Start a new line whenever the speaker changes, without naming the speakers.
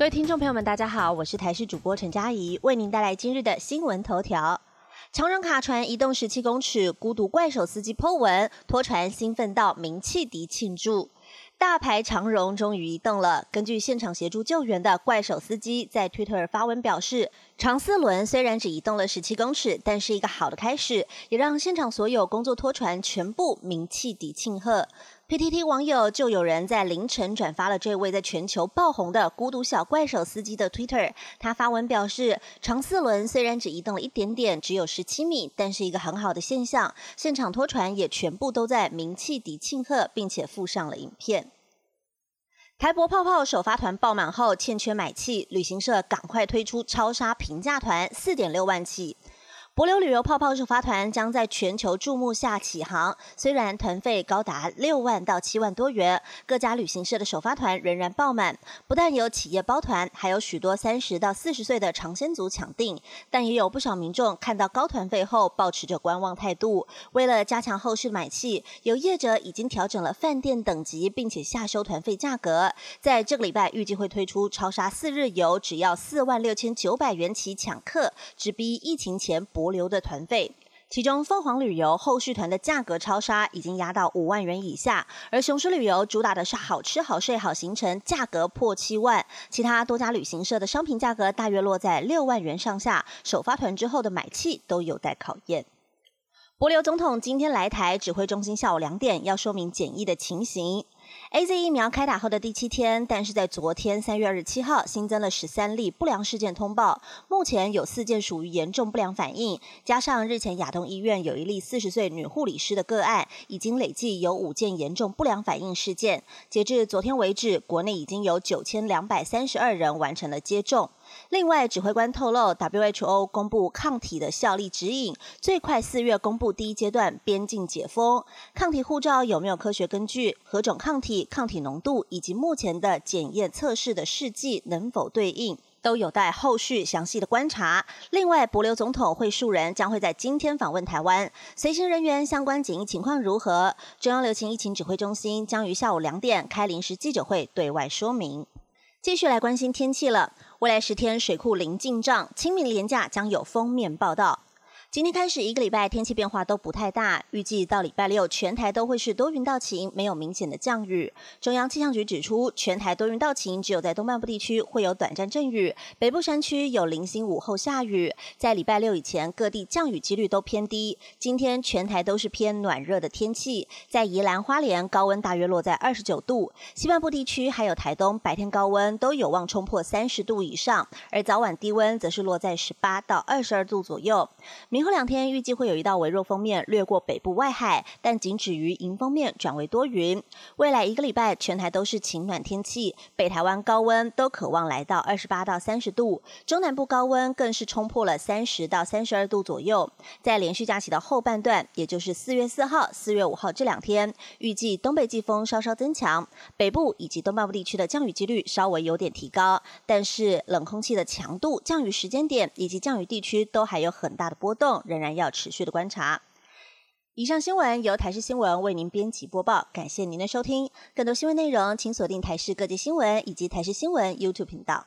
各位听众朋友们，大家好，我是台视主播陈佳怡，为您带来今日的新闻头条。长荣卡船移动十七公尺，孤独怪手司机 Po 文，拖船兴奋到鸣汽笛庆祝。大牌长荣终于移动了。根据现场协助救援的怪手司机在 Twitter 发文表示，长四轮虽然只移动了十七公尺，但是一个好的开始，也让现场所有工作拖船全部鸣汽笛庆贺。PTT 网友就有人在凌晨转发了这位在全球爆红的孤独小怪手司机的 Twitter。他发文表示，长四轮虽然只移动了一点点，只有十七米，但是一个很好的现象。现场拖船也全部都在鸣汽笛庆贺，并且附上了影片。台博泡泡首发团爆满后，欠缺买气，旅行社赶快推出超杀平价团，四点六万起。博流旅游泡泡首发团将在全球注目下起航，虽然团费高达六万到七万多元，各家旅行社的首发团仍然爆满。不但有企业包团，还有许多三十到四十岁的尝鲜族抢订，但也有不少民众看到高团费后，保持着观望态度。为了加强后续买气，有业者已经调整了饭店等级，并且下修团费价格。在这个礼拜，预计会推出超杀四日游，只要四万六千九百元起抢客，直逼疫情前博。流的团费，其中凤凰旅游后续团的价格超杀，已经压到五万元以下；而雄狮旅游主打的是好吃好睡好行程，价格破七万。其他多家旅行社的商品价格大约落在六万元上下，首发团之后的买气都有待考验。博流总统今天来台，指挥中心下午两点要说明检疫的情形。A Z 疫苗开打后的第七天，但是在昨天三月二十七号新增了十三例不良事件通报，目前有四件属于严重不良反应，加上日前亚东医院有一例四十岁女护理师的个案，已经累计有五件严重不良反应事件。截至昨天为止，国内已经有九千两百三十二人完成了接种。另外，指挥官透露，WHO 公布抗体的效力指引，最快四月公布第一阶段边境解封。抗体护照有没有科学根据？何种抗体、抗体浓度以及目前的检验测试的试剂能否对应，都有待后续详细的观察。另外，博流总统会数人将会在今天访问台湾，随行人员相关检疫情况如何？中央流行疫情指挥中心将于下午两点开临时记者会对外说明。继续来关心天气了。未来十天水库零进账，清明连假将有封面报道。今天开始一个礼拜天气变化都不太大，预计到礼拜六全台都会是多云到晴，没有明显的降雨。中央气象局指出，全台多云到晴，只有在东半部地区会有短暂阵雨，北部山区有零星午后下雨。在礼拜六以前，各地降雨几率都偏低。今天全台都是偏暖热的天气，在宜兰花莲高温大约落在二十九度，西半部地区还有台东白天高温都有望冲破三十度以上，而早晚低温则是落在十八到二十二度左右。明明后两天预计会有一道微弱锋面掠过北部外海，但仅止于迎风面转为多云。未来一个礼拜全台都是晴暖天气，北台湾高温都渴望来到二十八到三十度，中南部高温更是冲破了三十到三十二度左右。在连续假期的后半段，也就是四月四号、四月五号这两天，预计东北季风稍稍增强，北部以及东半部地区的降雨几率稍微有点提高，但是冷空气的强度、降雨时间点以及降雨地区都还有很大的波动仍然要持续的观察。以上新闻由台视新闻为您编辑播报，感谢您的收听。更多新闻内容，请锁定台视各界新闻以及台视新闻 YouTube 频道。